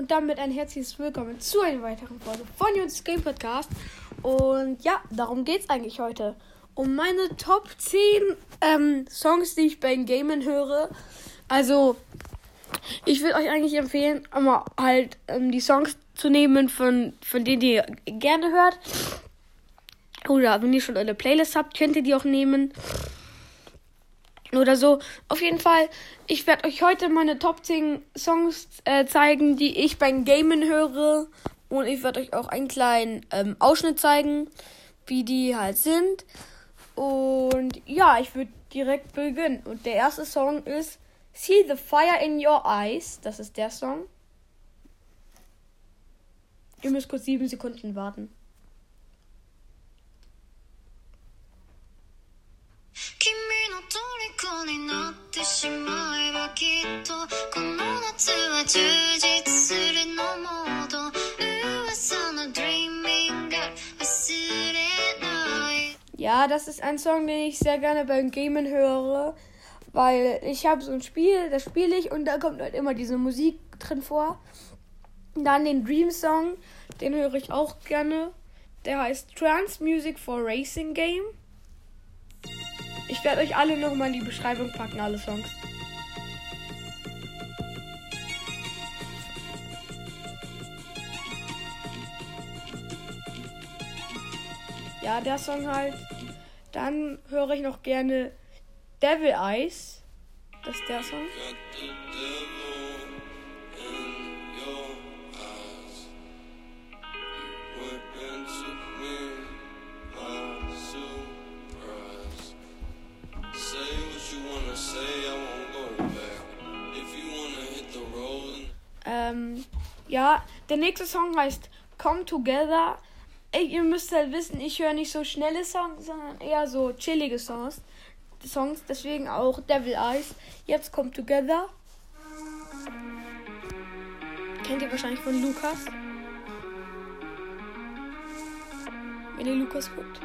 und damit ein herzliches Willkommen zu einer weiteren Folge von Jungs Game Podcast. Und ja, darum geht es eigentlich heute. Um meine Top 10 ähm, Songs, die ich beim Gamen höre. Also, ich würde euch eigentlich empfehlen, immer halt ähm, die Songs zu nehmen, von, von denen ihr gerne hört. Oder wenn ihr schon eine Playlist habt, könnt ihr die auch nehmen oder so. Auf jeden Fall, ich werde euch heute meine Top 10 Songs äh, zeigen, die ich beim Gamen höre. Und ich werde euch auch einen kleinen ähm, Ausschnitt zeigen, wie die halt sind. Und ja, ich würde direkt beginnen. Und der erste Song ist See the Fire in Your Eyes. Das ist der Song. Ihr müsst kurz sieben Sekunden warten. Ja, das ist ein Song, den ich sehr gerne beim Gamen höre, weil ich habe so ein Spiel, das spiele ich und da kommt halt immer diese Musik drin vor. Dann den Dream Song, den höre ich auch gerne. Der heißt Trance Music for Racing Game. Ich werde euch alle nochmal in die Beschreibung packen, alle Songs. Ja, der Song halt. Dann höre ich noch gerne Devil Eyes. Das ist der Song. Ähm, ja, der nächste Song heißt Come Together. Ey, ihr müsst halt wissen, ich höre nicht so schnelle Songs, sondern eher so chillige Songs. Songs, deswegen auch Devil Eyes. Jetzt Come Together. Kennt ihr wahrscheinlich von Lukas. Wenn ihr Lukas guckt.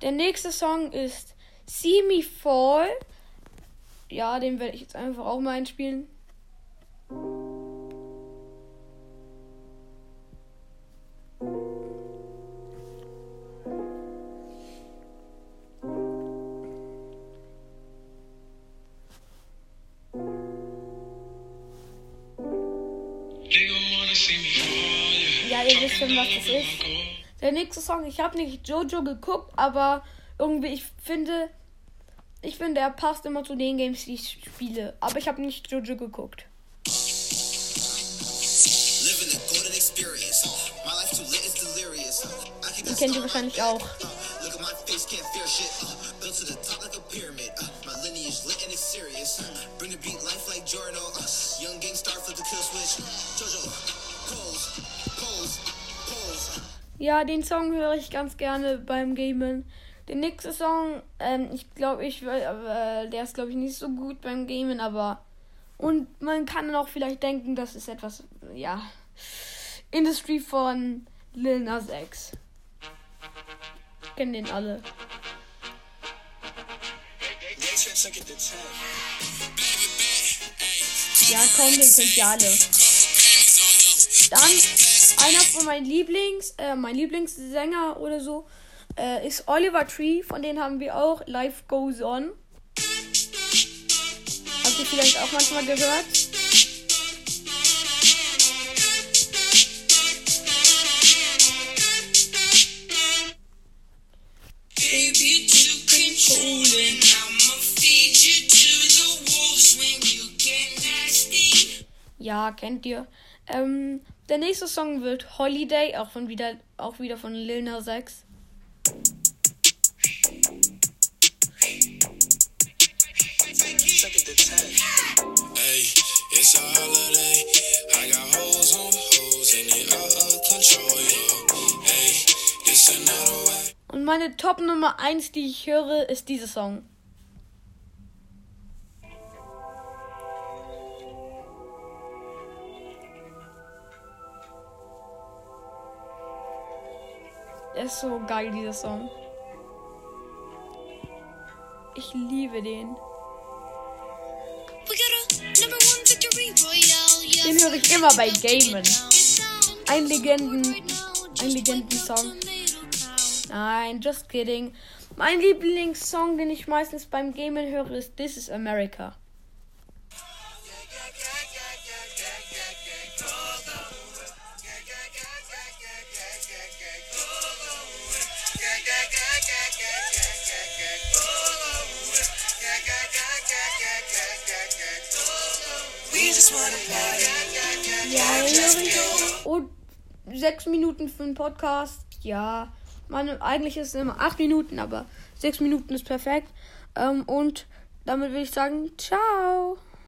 Der nächste Song ist See Me Fall. Ja, den werde ich jetzt einfach auch mal einspielen. Ja, ihr wisst schon, was das ist. Der nächste Song, ich habe nicht Jojo geguckt, aber irgendwie, ich finde, ich finde, er passt immer zu den Games, die ich spiele. Aber ich habe nicht Jojo geguckt. Die kennt ihr wahrscheinlich auch. Ja, den Song höre ich ganz gerne beim Gamen. Der nächste Song, ähm, ich glaube, ich äh, der ist glaube ich nicht so gut beim Gamen, aber und man kann auch vielleicht denken, das ist etwas, ja, Industry von Lil Nas X. Kennen den alle. Ja, komm, den kennt ihr alle. Dann einer von meinen Lieblings, äh, mein Lieblingssänger oder so, äh, ist Oliver Tree. Von denen haben wir auch Life Goes On. Habt ihr vielleicht auch manchmal gehört? Ja, kennt ihr. Ähm, der nächste Song wird Holiday, auch von wieder, auch wieder von Lil Nas X. Und meine Top Nummer 1, die ich höre, ist dieser Song. Der ist so geil, dieser Song. Ich liebe den. Den höre ich immer bei Gamen. Ein Legenden. Ein Legenden-Song. Nein, just kidding. Mein Lieblingssong, den ich meistens beim Gamen höre, ist This is America. Und sechs Minuten für einen Podcast. Ja, meine, eigentlich ist es immer acht Minuten, aber sechs Minuten ist perfekt. Ähm, und damit will ich sagen, ciao.